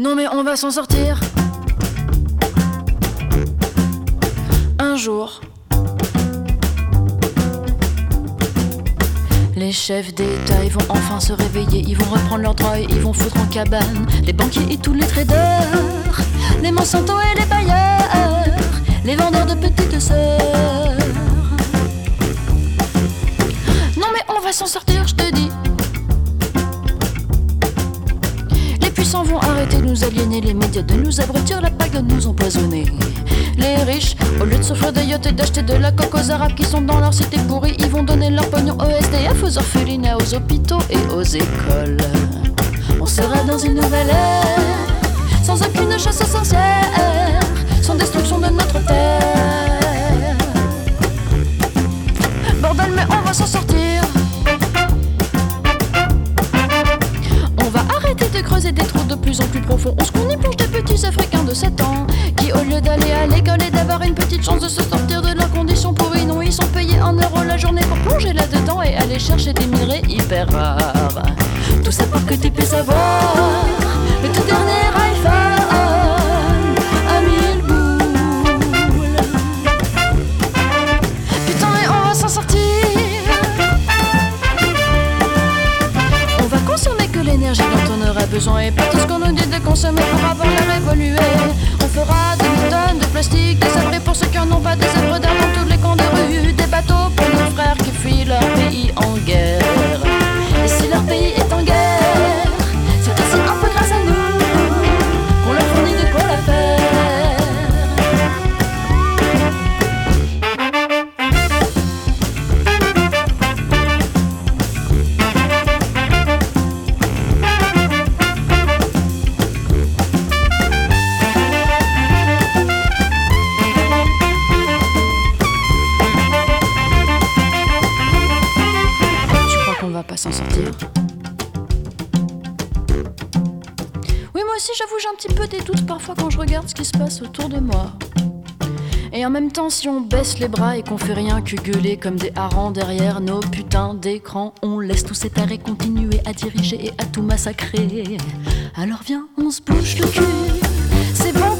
Non mais on va s'en sortir. Un jour. Les chefs d'État, ils vont enfin se réveiller, ils vont reprendre leurs droits ils vont foutre en cabane les banquiers et tous les traders, les Monsanto et les bailleurs, les vendeurs de petites sœurs. Non mais on va s'en sortir, nous aliéner, les médias de nous abrutir, la pague de nous empoisonner. Les riches, au lieu de s'offrir des yachts et d'acheter de la coque aux arabes qui sont dans leur cité pourrie, ils vont donner leur pognon aux SDF, aux orphelinats, aux hôpitaux et aux écoles. On sera dans une nouvelle ère, sans aucune chasse sorcières, sans destruction de notre terre. Bordel, mais on va s'en sortir. Plus profonds. On se plonge des petits Africains de 7 ans qui, au lieu d'aller à l'école et d'avoir une petite chance de se sortir de leurs conditions pourries, non, ils sont payés un euro la journée pour plonger là-dedans et aller chercher des minerais hyper rares. Tout ça pour que tu puisses avoir le tout dernier iPhone à 1000 boules. Putain, et on va s'en sortir. On va consommer que l'énergie besoin et pas tout ce qu'on nous dit de consommer pour avoir l'air évolué. On fera des tonnes de plastique, des abris pour ceux qui en ont pas, des œuvres d'art dans tous les coins des rues, des bateaux pour nos frères qui fuient leur pays en Oui, moi aussi, j'avoue, j'ai un petit peu des doutes parfois quand je regarde ce qui se passe autour de moi. Et en même temps, si on baisse les bras et qu'on fait rien que gueuler comme des harengs derrière nos putains d'écrans, on laisse tous ces tarés continuer à diriger et à tout massacrer. Alors viens, on se bouge le cul. C'est bon